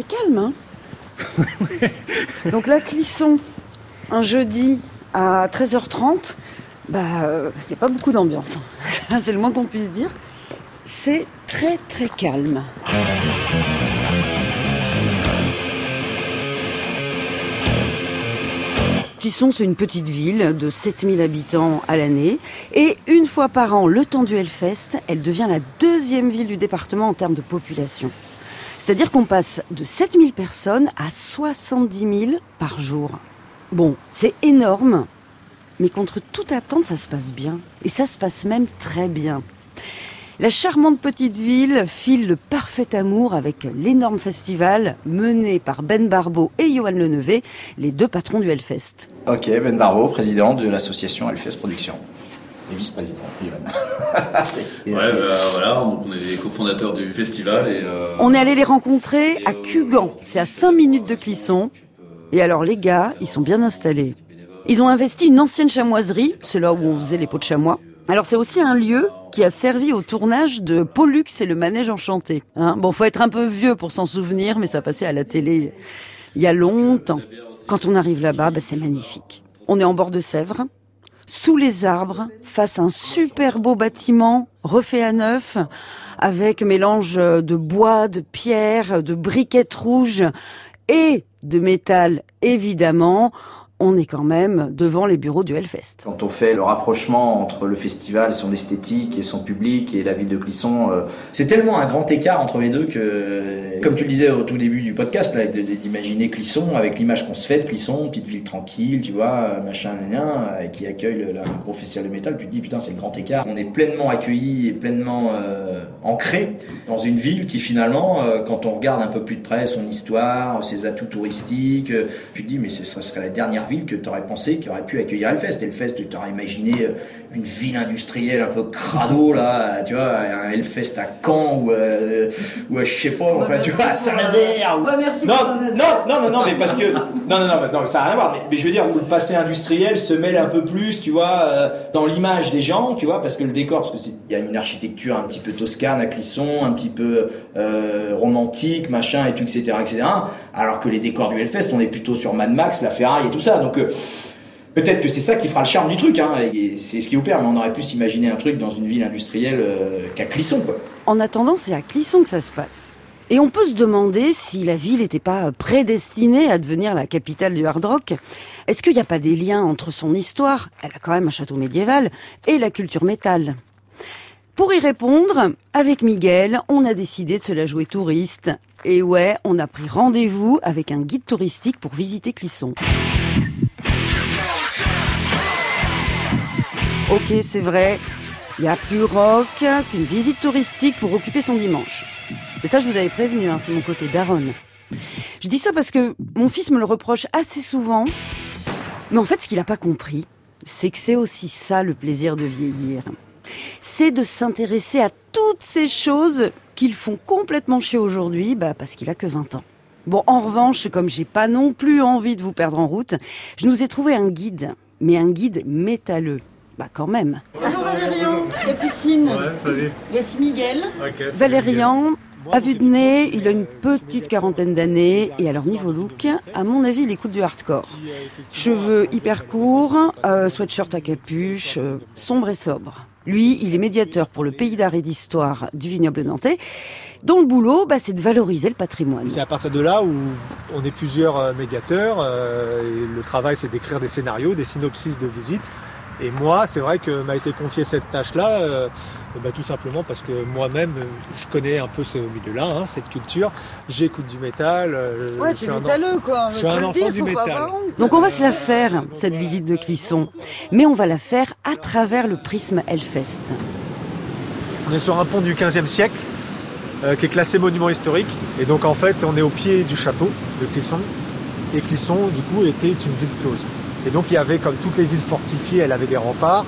C'est calme, hein Donc là, Clisson, un jeudi à 13h30, bah, euh, c'est pas beaucoup d'ambiance. c'est le moins qu'on puisse dire. C'est très très calme. Clisson, c'est une petite ville de 7000 habitants à l'année. Et une fois par an, le temps du Hellfest, elle devient la deuxième ville du département en termes de population. C'est-à-dire qu'on passe de 7000 personnes à 70 000 par jour. Bon, c'est énorme, mais contre toute attente, ça se passe bien. Et ça se passe même très bien. La charmante petite ville file le parfait amour avec l'énorme festival mené par Ben Barbeau et Johan Lenevé, les deux patrons du Hellfest. Ok, Ben Barbeau, président de l'association Hellfest Production. Et vice-président, ouais, bah, voilà, donc on est les cofondateurs du festival et... Euh, on est allé les rencontrer à Cugan, c'est à 5 minutes de Clisson. Et alors les gars, ils sont bien installés. Ils ont investi une ancienne chamoiserie, c'est là où on faisait les pots de chamois. Alors c'est aussi un lieu qui a servi au tournage de Pollux et le manège enchanté. Hein bon, faut être un peu vieux pour s'en souvenir, mais ça passait à la télé il y a longtemps. Quand on arrive là-bas, bah, c'est magnifique. On est en bord de Sèvres, sous les arbres, face à un super beau bâtiment refait à neuf, avec mélange de bois, de pierre, de briquettes rouges et de métal, évidemment on est quand même devant les bureaux du Hellfest. Quand on fait le rapprochement entre le festival, son esthétique et son public et la ville de Clisson, euh, c'est tellement un grand écart entre les deux que, comme tu le disais au tout début du podcast, d'imaginer Clisson avec l'image qu'on se fait de Clisson, petite ville tranquille, tu vois, machin, rien, qui accueille le, gros festival de métal, tu te dis putain c'est le grand écart. On est pleinement accueilli et pleinement euh, ancré dans une ville qui finalement, euh, quand on regarde un peu plus de près son histoire, ses atouts touristiques, tu te dis mais ce serait la dernière ville que tu aurais pensé qui aurait pu accueillir Hellfest. Hellfest, tu aurais imaginé euh, une ville industrielle un peu crado, là, tu vois, un Hellfest à Caen ou, euh, ou à, je sais pas, enfin, tu vois, à Saint-Nazaire. Ou... merci non, non, non, non, non, mais parce que, non, non, non, non, ça n'a rien à voir, mais, je veux dire, où le passé industriel se mêle un peu plus, tu vois, euh, dans l'image des gens, tu vois, parce que le décor, parce qu'il y a une architecture un petit peu toscane à Clisson, un petit peu romantique, machin, et tout, etc., etc., alors que les décors du Hellfest, on est plutôt sur Mad Max, la Ferrari et tout ça, donc peut-être que c'est ça qui fera le charme du truc, hein, c'est ce qui opère, mais on aurait pu s'imaginer un truc dans une ville industrielle euh, qu'à Clisson. En attendant, c'est à Clisson que ça se passe. Et on peut se demander si la ville n'était pas prédestinée à devenir la capitale du hard rock. Est-ce qu'il n'y a pas des liens entre son histoire, elle a quand même un château médiéval, et la culture métal? Pour y répondre, avec Miguel, on a décidé de se la jouer touriste. Et ouais, on a pris rendez-vous avec un guide touristique pour visiter Clisson. Ok, c'est vrai, il y a plus rock qu'une visite touristique pour occuper son dimanche. Mais ça, je vous avais prévenu, hein, c'est mon côté daronne. Je dis ça parce que mon fils me le reproche assez souvent. Mais en fait, ce qu'il n'a pas compris, c'est que c'est aussi ça le plaisir de vieillir. C'est de s'intéresser à toutes ces choses qu'ils font complètement chier aujourd'hui, bah, parce qu'il a que 20 ans. Bon, en revanche, comme j'ai pas non plus envie de vous perdre en route, je nous ai trouvé un guide, mais un guide métalleux. Bah quand même. Bonjour Valérian, Capucine. Ouais, salut. Voici Miguel. Valérian, à vue de nez, il a une petite quarantaine d'années et alors niveau look, à mon avis, il écoute du hardcore. Cheveux hyper courts, euh, sweatshirt à capuche, euh, sombre et sobre. Lui, il est médiateur pour le pays d'art et d'histoire du vignoble nantais, dont le boulot, bah, c'est de valoriser le patrimoine. C'est à partir de là où on est plusieurs euh, médiateurs. et le travail, c'est d'écrire des scénarios, des synopsis de visites et moi, c'est vrai que m'a été confiée cette tâche-là, euh, bah, tout simplement parce que moi-même, je connais un peu ce milieu-là, hein, cette culture. J'écoute du métal. Euh, ouais, tu es métalleux, quoi. Je suis un enfant du métal. Donc on va se la faire, cette visite de Clisson. Mais on va la faire à travers le prisme Hellfest. On est sur un pont du 15e siècle, euh, qui est classé monument historique. Et donc en fait, on est au pied du château de Clisson. Et Clisson, du coup, était une ville close. Et donc il y avait, comme toutes les villes fortifiées, elle avait des remparts,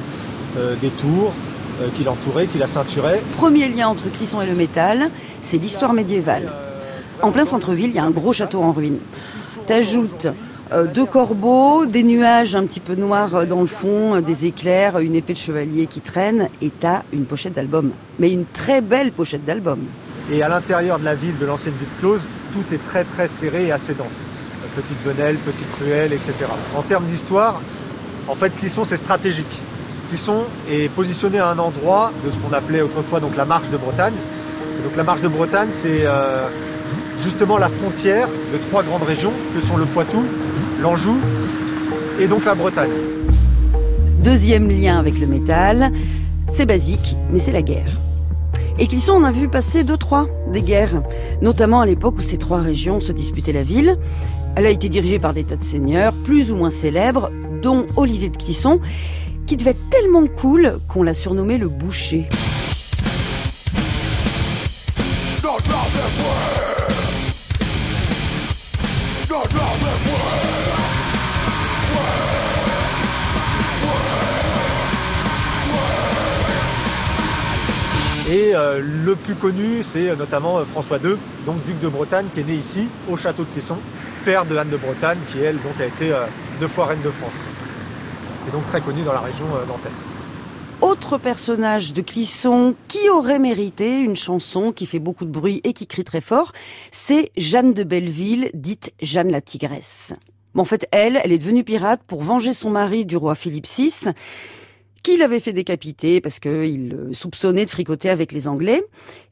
euh, des tours euh, qui l'entouraient, qui la ceinturaient. Premier lien entre Clisson et le métal, c'est l'histoire médiévale. En plein centre-ville, il y a un gros château en ruine. T'ajoutes euh, deux corbeaux, des nuages un petit peu noirs dans le fond, des éclairs, une épée de chevalier qui traîne, et t'as une pochette d'album. Mais une très belle pochette d'album. Et à l'intérieur de la ville, de l'ancienne ville close, tout est très très serré et assez dense. Petite venelle, petite ruelle, etc. En termes d'histoire, en fait, Clisson, c'est stratégique. Clisson est positionné à un endroit de ce qu'on appelait autrefois donc la marche de Bretagne. donc la marche de Bretagne, c'est euh, justement la frontière de trois grandes régions que sont le Poitou, l'Anjou et donc la Bretagne. Deuxième lien avec le métal, c'est basique, mais c'est la guerre. Et Clisson en a vu passer deux, trois des guerres, notamment à l'époque où ces trois régions se disputaient la ville. Elle a été dirigée par des tas de seigneurs, plus ou moins célèbres, dont Olivier de Clisson, qui devait être tellement cool qu'on l'a surnommé le boucher. Euh, le plus connu, c'est euh, notamment euh, François II, donc duc de Bretagne, qui est né ici, au château de Clisson, père de Anne de Bretagne, qui elle donc a été deux fois reine de France. Et donc très connue dans la région nantaise. Autre personnage de Clisson qui aurait mérité une chanson qui fait beaucoup de bruit et qui crie très fort, c'est Jeanne de Belleville, dite Jeanne la Tigresse. en fait, elle, elle est devenue pirate pour venger son mari du roi Philippe VI qui l'avait fait décapiter parce qu'il soupçonnait de fricoter avec les Anglais.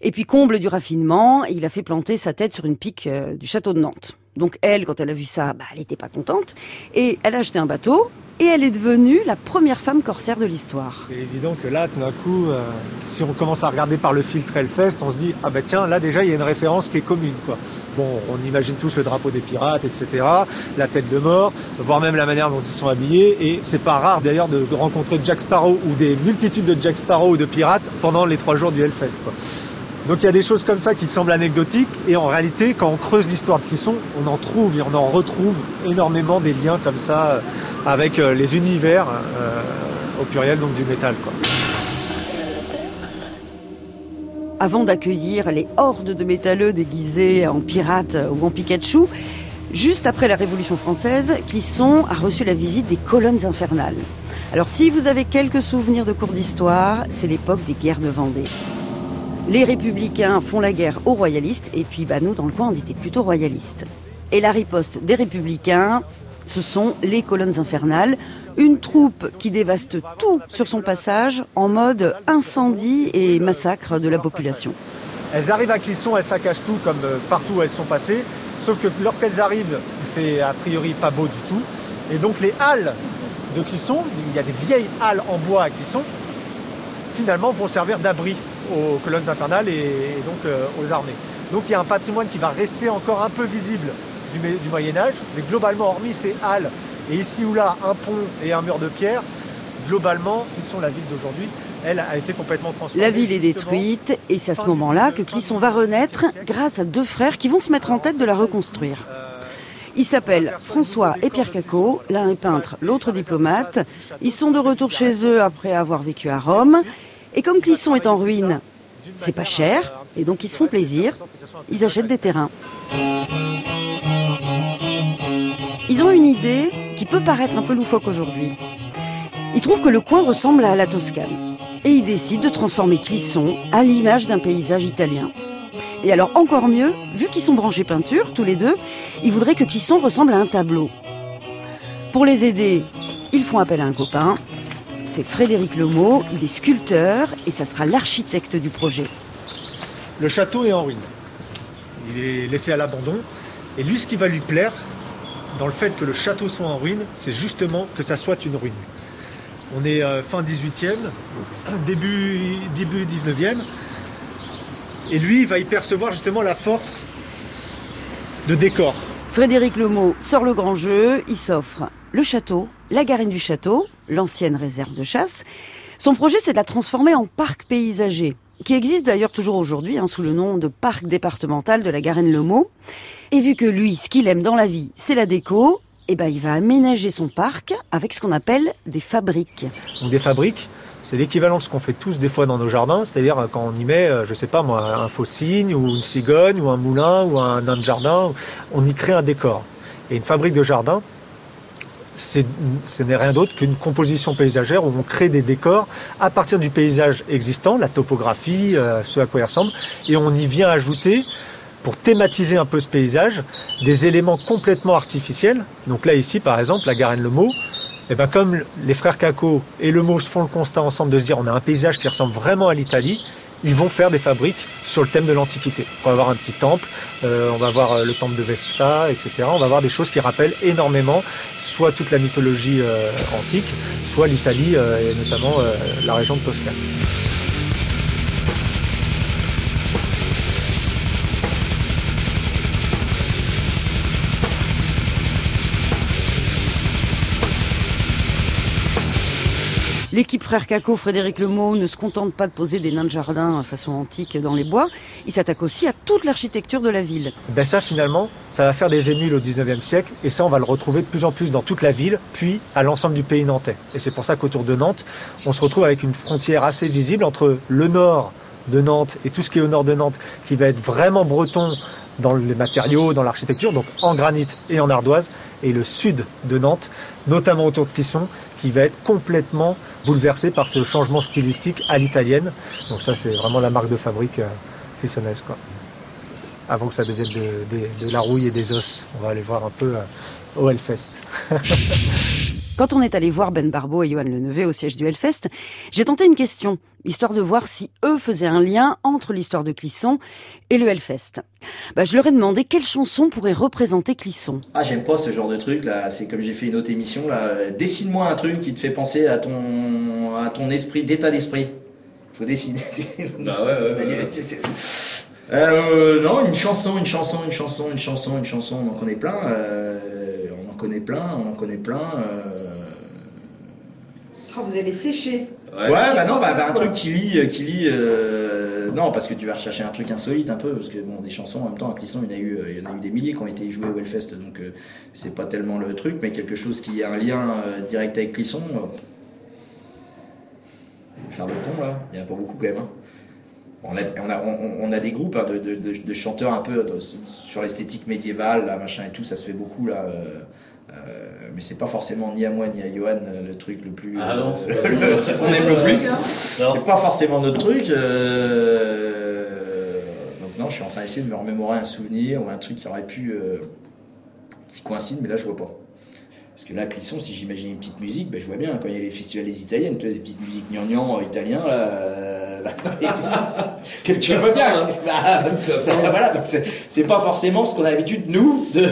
Et puis comble du raffinement, il a fait planter sa tête sur une pique euh, du château de Nantes. Donc elle, quand elle a vu ça, bah, elle n'était pas contente. Et elle a acheté un bateau, et elle est devenue la première femme corsaire de l'histoire. C'est évident que là, tout d'un coup, euh, si on commence à regarder par le filtre Hellfest, on se dit ah bah tiens, là déjà il y a une référence qui est commune quoi. Bon, on imagine tous le drapeau des pirates, etc., la tête de mort, voire même la manière dont ils sont habillés. Et c'est pas rare d'ailleurs de rencontrer Jack Sparrow ou des multitudes de Jack Sparrow ou de pirates pendant les trois jours du Hellfest. Quoi. Donc il y a des choses comme ça qui semblent anecdotiques et en réalité quand on creuse l'histoire de Clisson, on en trouve et on en retrouve énormément des liens comme ça euh, avec euh, les univers euh, au pluriel donc du métal Avant d'accueillir les hordes de métalleux déguisés en pirates ou en Pikachu, juste après la Révolution française, Clisson a reçu la visite des colonnes infernales. Alors si vous avez quelques souvenirs de cours d'histoire, c'est l'époque des guerres de Vendée. Les républicains font la guerre aux royalistes, et puis bah, nous, dans le coin, on était plutôt royalistes. Et la riposte des républicains, ce sont les colonnes infernales, une troupe qui dévaste tout sur son passage en mode incendie et massacre de la population. Elles arrivent à Clisson, elles saccagent tout comme euh, partout où elles sont passées, sauf que lorsqu'elles arrivent, il fait a priori pas beau du tout. Et donc les halles de Clisson, il y a des vieilles halles en bois à Clisson, finalement vont servir d'abri aux colonnes infernales et, donc euh, aux armées. Donc il y a un patrimoine qui va rester encore un peu visible du, du Moyen Âge, mais globalement, hormis ces halles et ici ou là un pont et un mur de pierre, globalement, qui sont la ville d'aujourd'hui, elle a été complètement transformée. La ville est détruite et c'est à ce moment-là que Clisson va renaître grâce à deux frères qui vont se mettre en tête de la reconstruire. Ils s'appellent François et Pierre Cacot, l'un est peintre, l'autre diplomate. Ils sont de retour chez eux après avoir vécu à Rome. Et comme Clisson est en ruine, c'est pas cher, et donc ils se font plaisir, ils achètent des terrains. Ils ont une idée qui peut paraître un peu loufoque aujourd'hui. Ils trouvent que le coin ressemble à la Toscane. Et ils décident de transformer Clisson à l'image d'un paysage italien. Et alors encore mieux, vu qu'ils sont branchés peinture, tous les deux, ils voudraient que Clisson ressemble à un tableau. Pour les aider, ils font appel à un copain, c'est Frédéric Lemo, il est sculpteur et ça sera l'architecte du projet. Le château est en ruine. Il est laissé à l'abandon. Et lui, ce qui va lui plaire, dans le fait que le château soit en ruine, c'est justement que ça soit une ruine. On est euh, fin 18e, début, début 19e. Et lui, il va y percevoir justement la force de décor. Frédéric Lemo sort le grand jeu, il s'offre le château, la garenne du château, l'ancienne réserve de chasse. Son projet, c'est de la transformer en parc paysager, qui existe d'ailleurs toujours aujourd'hui hein, sous le nom de parc départemental de la Garenne-le-Maux. Et vu que lui, ce qu'il aime dans la vie, c'est la déco, eh ben, il va aménager son parc avec ce qu'on appelle des fabriques. des fabriques, c'est l'équivalent de ce qu'on fait tous des fois dans nos jardins, c'est-à-dire euh, quand on y met, euh, je sais pas moi, un faux cygne ou une cigogne ou un moulin ou un nain de jardin, on y crée un décor. Et une fabrique de jardin, ce n'est rien d'autre qu'une composition paysagère où on crée des décors à partir du paysage existant, la topographie, euh, ce à quoi il ressemble, et on y vient ajouter pour thématiser un peu ce paysage, des éléments complètement artificiels. Donc là ici par exemple, la Garenne Le Mot, et comme les frères Caco et Le Mot se font le constat ensemble de se dire on a un paysage qui ressemble vraiment à l'Italie, ils vont faire des fabriques sur le thème de l'Antiquité. On va avoir un petit temple, euh, on va voir euh, le temple de Vesta, etc. On va voir des choses qui rappellent énormément soit toute la mythologie euh, antique, soit l'Italie et notamment la région de Toscane. L'équipe Frère Caco, Frédéric Lemaux, ne se contente pas de poser des nains de jardin façon antique dans les bois, il s'attaque aussi à toute l'architecture de la ville. Ben ça finalement, ça va faire des émules au 19e siècle et ça on va le retrouver de plus en plus dans toute la ville, puis à l'ensemble du pays nantais. Et c'est pour ça qu'autour de Nantes, on se retrouve avec une frontière assez visible entre le nord de Nantes et tout ce qui est au nord de Nantes qui va être vraiment breton dans les matériaux, dans l'architecture, donc en granit et en ardoise, et le sud de Nantes, notamment autour de Clisson, qui va être complètement bouleversé par ce changement stylistique à l'italienne. Donc ça, c'est vraiment la marque de fabrique euh, quoi. Avant que ça devienne de, la rouille et des os. On va aller voir un peu euh, au Hellfest. Quand on est allé voir Ben Barbeau et Johan Leneveux au siège du Hellfest, j'ai tenté une question, histoire de voir si eux faisaient un lien entre l'histoire de Clisson et le Hellfest. Bah, je leur ai demandé quelle chanson pourrait représenter Clisson. Ah, j'aime pas ce genre de truc là. C'est comme j'ai fait une autre émission là. Dessine-moi un truc qui te fait penser à ton, à ton esprit, d'état d'esprit. Faut dessiner. bah ouais, ouais. Euh, non, une chanson, une chanson, une chanson, une chanson, une chanson, on en connaît plein. Euh, connaît plein, on en connaît plein. Euh, ah, vous allez sécher. Ouais, bah non, bah, bah, un truc qui lit, euh, qui lit. Euh, non, parce que tu vas rechercher un truc insolite un peu, parce que bon, des chansons en même temps à Clisson, il y en a eu, il y en a eu des milliers qui ont été jouées au Hellfest, donc c'est pas tellement le truc, mais quelque chose qui a un lien direct avec Clisson. faire le pont là, il y en a pas beaucoup quand même. Hein. On a, on, a, on, a, des groupes hein, de, de, de, chanteurs un peu sur l'esthétique médiévale, là, machin et tout, ça se fait beaucoup là. Euh, mais c'est pas forcément ni à moi ni à Johan euh, le truc le plus. Ah non, c'est pas on aime le plus. C'est pas forcément notre truc. Euh, donc non, je suis en train d'essayer de me remémorer un souvenir ou un truc qui aurait pu. qui coïncide, mais là je vois pas. Parce que là, Clisson, si j'imagine une petite musique, ben, je vois bien quand il y a les festivals des italiennes, tu vois, des petites musiques gnangnan italiens, là. que tu vois bien. Bah, voilà, donc c'est pas forcément ce qu'on a l'habitude, nous, de.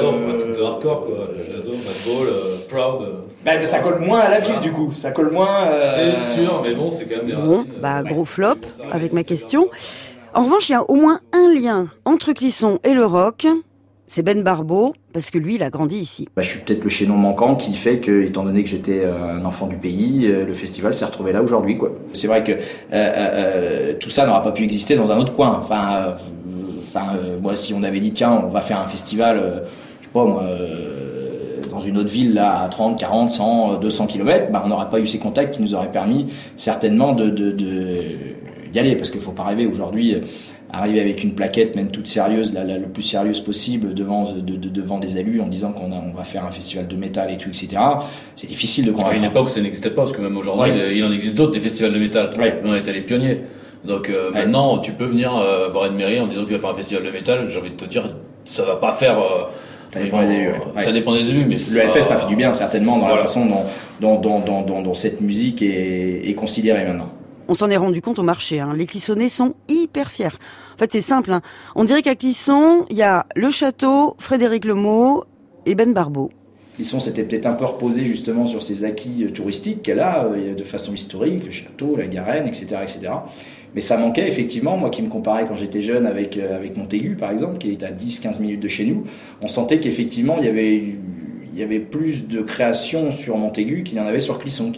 non, faut un truc de hardcore, quoi. Jason, Madball, euh, Proud. Euh. Bah, ça colle moins à la ville, du coup. Ça colle moins. Euh, c'est sûr, mais bon, c'est quand même des racines. Bah, gros flop, avec ma question. En revanche, il y a au moins un lien entre Clisson et le rock c'est Ben Barbeau, parce que lui, il a grandi ici. Bah, je suis peut-être le chaînon manquant qui fait que, étant donné que j'étais euh, un enfant du pays, euh, le festival s'est retrouvé là aujourd'hui. quoi. C'est vrai que euh, tout ça n'aura pas pu exister dans un autre coin. Enfin, moi, si on avait dit, tiens, on va faire un festival, je sais pas moi, dans une autre ville là, à 30, 40, 100, 200 km, bah, on n'aurait pas eu ces contacts qui nous auraient permis certainement de y aller. Parce qu'il ne faut pas rêver aujourd'hui arriver avec une plaquette, même toute sérieuse, la, le plus sérieuse possible, devant, de, devant des élus en disant qu'on on va faire un festival de métal et tout, etc. C'est difficile de convaincre. À une époque, ça n'existait pas, parce que même aujourd'hui, il en existe d'autres, des festivals de métal. On était les pionniers. Donc euh, maintenant, tu peux venir euh, voir une mairie en disant que tu vas faire un festival de métal. J'ai envie de te dire, ça va pas faire. Euh, ça dépend des élus. Ça dépend des élus, mais le Hellfest a fait du bien certainement dans la façon dont, dont, dont, dont, cette musique est, est considérée maintenant. On s'en est rendu compte au marché. Hein. Les Clissonnais sont hyper fiers. En fait, c'est simple. Hein. On dirait qu'à Clisson, il y a le château, Frédéric Lemaux et Ben Barbeau. Clisson s'était peut-être un peu reposé justement sur ses acquis euh, touristiques qu'elle a euh, de façon historique, le château, la Garenne, etc., etc. Mais ça manquait effectivement, moi qui me comparais quand j'étais jeune avec, euh, avec Montaigu par exemple, qui est à 10-15 minutes de chez nous, on sentait qu'effectivement il y avait il y avait plus de création sur Montaigu qu'il y en avait sur Clisson,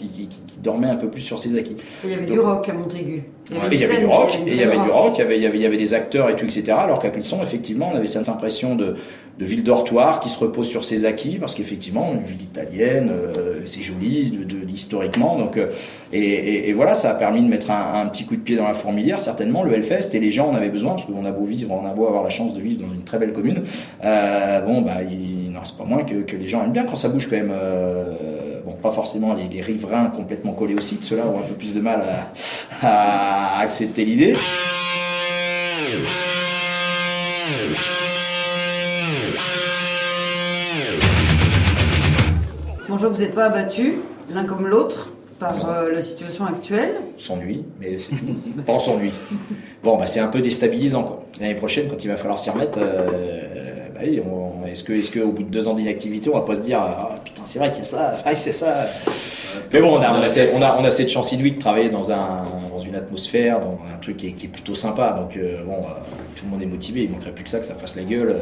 dormait un peu plus sur ses acquis. Il y avait du rock à Montaigu. Il y avait, du rock, il y avait du rock, il y avait, il y avait, des acteurs et tout, etc. Alors qu'à Clisson, effectivement, on avait cette impression de, de ville dortoir qui se repose sur ses acquis, parce qu'effectivement, une ville italienne, euh, c'est joli, de, de, historiquement. Donc, euh, et, et, voilà, ça a permis de mettre un, un, petit coup de pied dans la fourmilière, certainement, le Hellfest, et les gens en avaient besoin, parce qu'on a beau vivre, on a beau avoir la chance de vivre dans une très belle commune. Euh, bon, bah, il n'en reste pas moins que, que, les gens aiment bien quand ça bouge quand même. Pas forcément les, les, riverains complètement collés au site, ceux-là ont un peu plus de mal à, à accepter l'idée. Bonjour, vous n'êtes pas abattus, l'un comme l'autre, par euh, la situation actuelle? S'ennuie, mais c'est tout. pas s'ennuie. Bon, bah, c'est un peu déstabilisant. L'année prochaine, quand il va falloir s'y remettre, euh, bah, est-ce que, est-ce qu'au bout de deux ans d'inactivité, on va pas se dire, ah, putain, c'est vrai qu'il y a ça, c'est ça. Mais bon, on a, on a, on a, cette chance inouïe de travailler dans, un, dans une atmosphère, dans un truc qui est, qui est plutôt sympa. Donc, euh, bon, tout le monde est motivé. Il manquerait plus que ça, que ça fasse la gueule.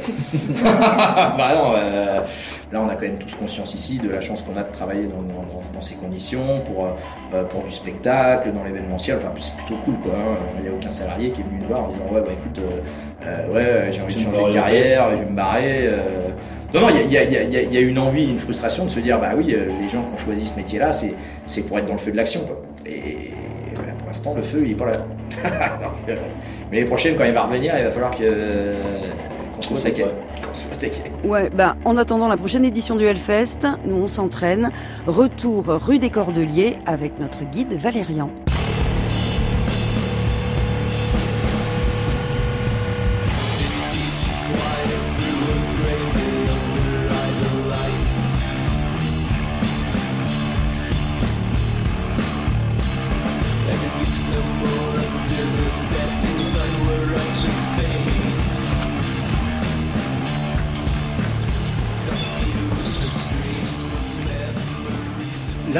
bah non, euh, là on a quand même tous conscience ici de la chance qu'on a de travailler dans, ces conditions pour, euh, pour du spectacle, dans l'événementiel. Enfin, c'est plutôt cool quoi. Hein. Il n'y a aucun salarié qui est venu nous voir en disant Ouais, bah écoute, euh, ouais, j'ai envie de changer de carrière, je vais me barrer. Non, non, il y a, y a, une envie, une frustration de se dire Bah oui, les gens qui ont choisi ce métier-là, c'est pour être dans le feu de l'action. Et pour l'instant, le feu, il n'est pas là. mais les prochaines, quand il va revenir, il va falloir que Ouais, bah, en attendant la prochaine édition du Hellfest, nous on s'entraîne. Retour rue des Cordeliers avec notre guide Valérian.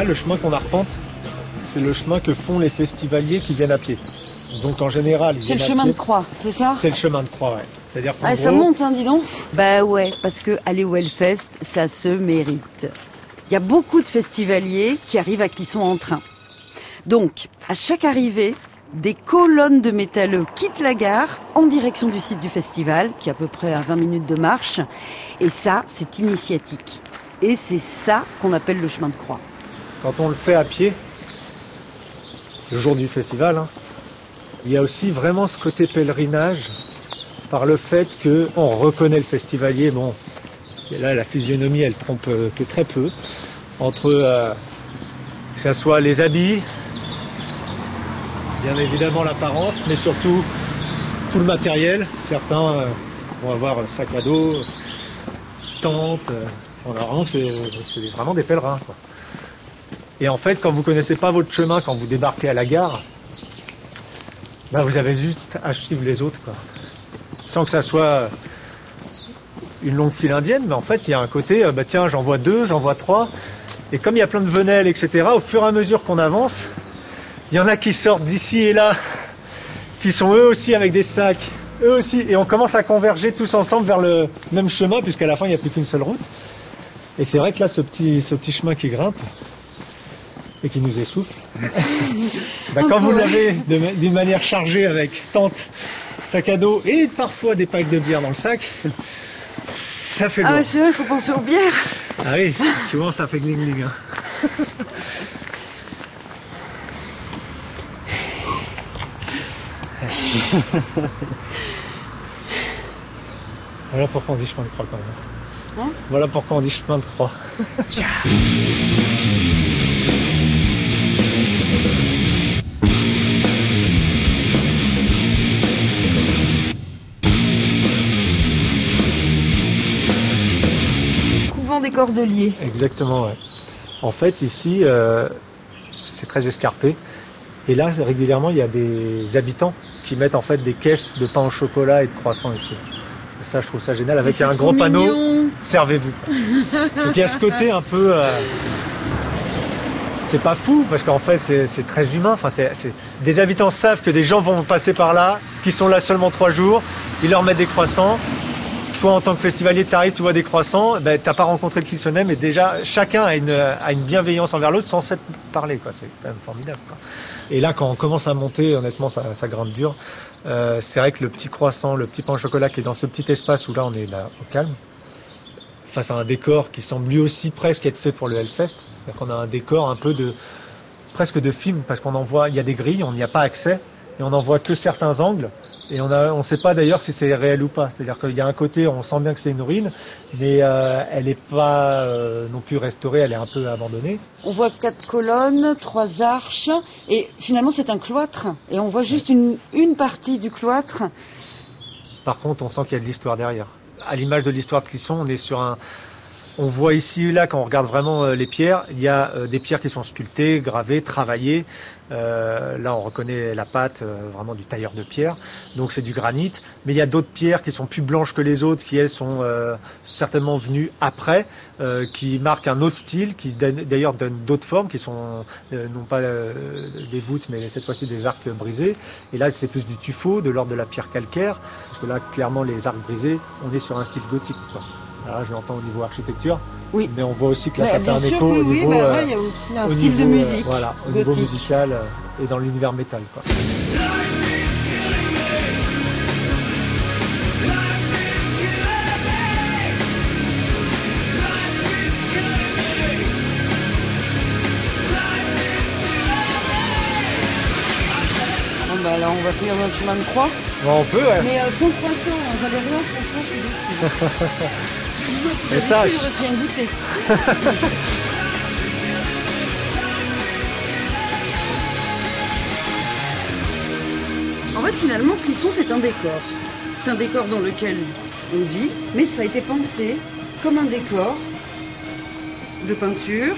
Là, le chemin qu'on arpente, c'est le chemin que font les festivaliers qui viennent à pied. Donc en général, c'est le chemin de croix, c'est ça? C'est le chemin de croix, ouais. C'est-à-dire ah, ça monte, hein, dis donc. Bah ouais, parce que aller au Hellfest, ça se mérite. Il y a beaucoup de festivaliers qui arrivent à Clisson en train. Donc, à chaque arrivée, des colonnes de métalleux quittent la gare en direction du site du festival, qui est à peu près à 20 minutes de marche. Et ça, c'est initiatique. Et c'est ça qu'on appelle le chemin de croix quand on le fait à pied, le jour du festival, hein, il y a aussi vraiment ce côté pèlerinage par le fait qu'on reconnaît le festivalier. Bon, là, la physionomie, elle trompe euh, que très peu. Entre euh, que ce soit les habits, bien évidemment l'apparence, mais surtout tout le matériel. Certains euh, vont avoir sac à dos, tente. c'est vraiment des pèlerins. Et en fait, quand vous connaissez pas votre chemin, quand vous débarquez à la gare, bah vous avez juste à suivre les autres, quoi. Sans que ça soit une longue file indienne, mais en fait, il y a un côté, bah tiens, j'en vois deux, j'en vois trois. Et comme il y a plein de venelles, etc., au fur et à mesure qu'on avance, il y en a qui sortent d'ici et là, qui sont eux aussi avec des sacs, eux aussi, et on commence à converger tous ensemble vers le même chemin, puisqu'à la fin, il n'y a plus qu'une seule route. Et c'est vrai que là, ce petit, ce petit chemin qui grimpe, et qui nous essouffle. Bah, quand vous l'avez d'une manière chargée avec tente, sac à dos et parfois des packs de bière dans le sac, ça fait lourd. Ah c'est vrai, il faut penser aux bières. Ah oui, souvent ça fait gling gling. Hein. voilà pourquoi on dit chemin de croix quand même. Hein? Voilà pourquoi on dit chemin de croix. Cordeliers. Exactement, ouais. En fait, ici, euh, c'est très escarpé. Et là, régulièrement, il y a des habitants qui mettent en fait des caisses de pain au chocolat et de croissants ici. Et ça, je trouve ça génial, avec un gros panneau, servez-vous. Donc il y a ce côté un peu... Euh, c'est pas fou, parce qu'en fait, c'est très humain. Enfin, des habitants savent que des gens vont passer par là, qui sont là seulement trois jours, ils leur mettent des croissants, toi en tant que festivalier, tu arrives, tu vois des croissants, ben, t'as pas rencontré le Clissonet, mais déjà chacun a une, bienveillance envers l'autre sans s'être parlé, quoi. C'est quand même formidable. Et là, quand on commence à monter, honnêtement, ça, grimpe dur. Euh, c'est vrai que le petit croissant, le petit pain au chocolat qui est dans ce petit espace où là on est là au calme, face à un décor qui semble lui aussi presque être fait pour le Hellfest. cest qu'on a un décor un peu de presque de film parce qu'on en voit, il y a des grilles, on n'y a pas accès et on n'en voit que certains angles. Et on ne on sait pas d'ailleurs si c'est réel ou pas. C'est-à-dire qu'il y a un côté, on sent bien que c'est une ruine, mais euh, elle n'est pas euh, non plus restaurée, elle est un peu abandonnée. On voit quatre colonnes, trois arches, et finalement c'est un cloître. Et on voit juste une, une partie du cloître. Par contre, on sent qu'il y a de l'histoire derrière. À l'image de l'histoire de Clisson, on est sur un, on voit ici là, quand on regarde vraiment euh, les pierres, il y a euh, des pierres qui sont sculptées, gravées, travaillées. Euh, là, on reconnaît la pâte vraiment du tailleur de pierre. Donc c'est du granit. Mais il y a d'autres pierres qui sont plus blanches que les autres, qui elles sont certainement venues après, qui marquent un autre style, qui d'ailleurs donnent d'autres formes, qui sont non pas des voûtes, mais cette fois-ci des arcs brisés. Et là, c'est plus du tuffeau, de l'ordre de la pierre calcaire, parce que là, clairement, les arcs brisés, on est sur un style gothique. Là, je l'entends au niveau architecture. Oui. Mais on voit aussi que là, ça fait un écho au niveau, oui, bah, il y a aussi un style de musique. voilà, au niveau musical euh, et dans l'univers métal. Quoi. Bah là on va finir notre chemin de croix. Bon, on peut ouais. Mais euh, sans croissant, j'avais rien, franchement je suis déçue. Je... en fait, finalement, Clisson, c'est un décor. C'est un décor dans lequel on vit, mais ça a été pensé comme un décor de peinture.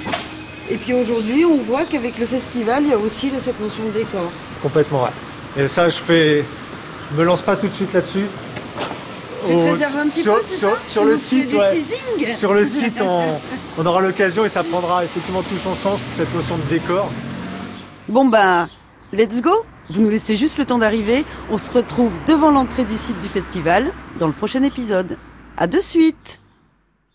Et puis aujourd'hui, on voit qu'avec le festival, il y a aussi cette notion de décor. Complètement, ouais. Et ça, je fais, je me lance pas tout de suite là-dessus. Tu te réserves un petit sur, peu, c'est ça Sur le site, Sur le site, on, aura l'occasion et ça prendra effectivement tout son sens, cette notion de décor. Bon bah, let's go Vous nous laissez juste le temps d'arriver. On se retrouve devant l'entrée du site du festival dans le prochain épisode. À de suite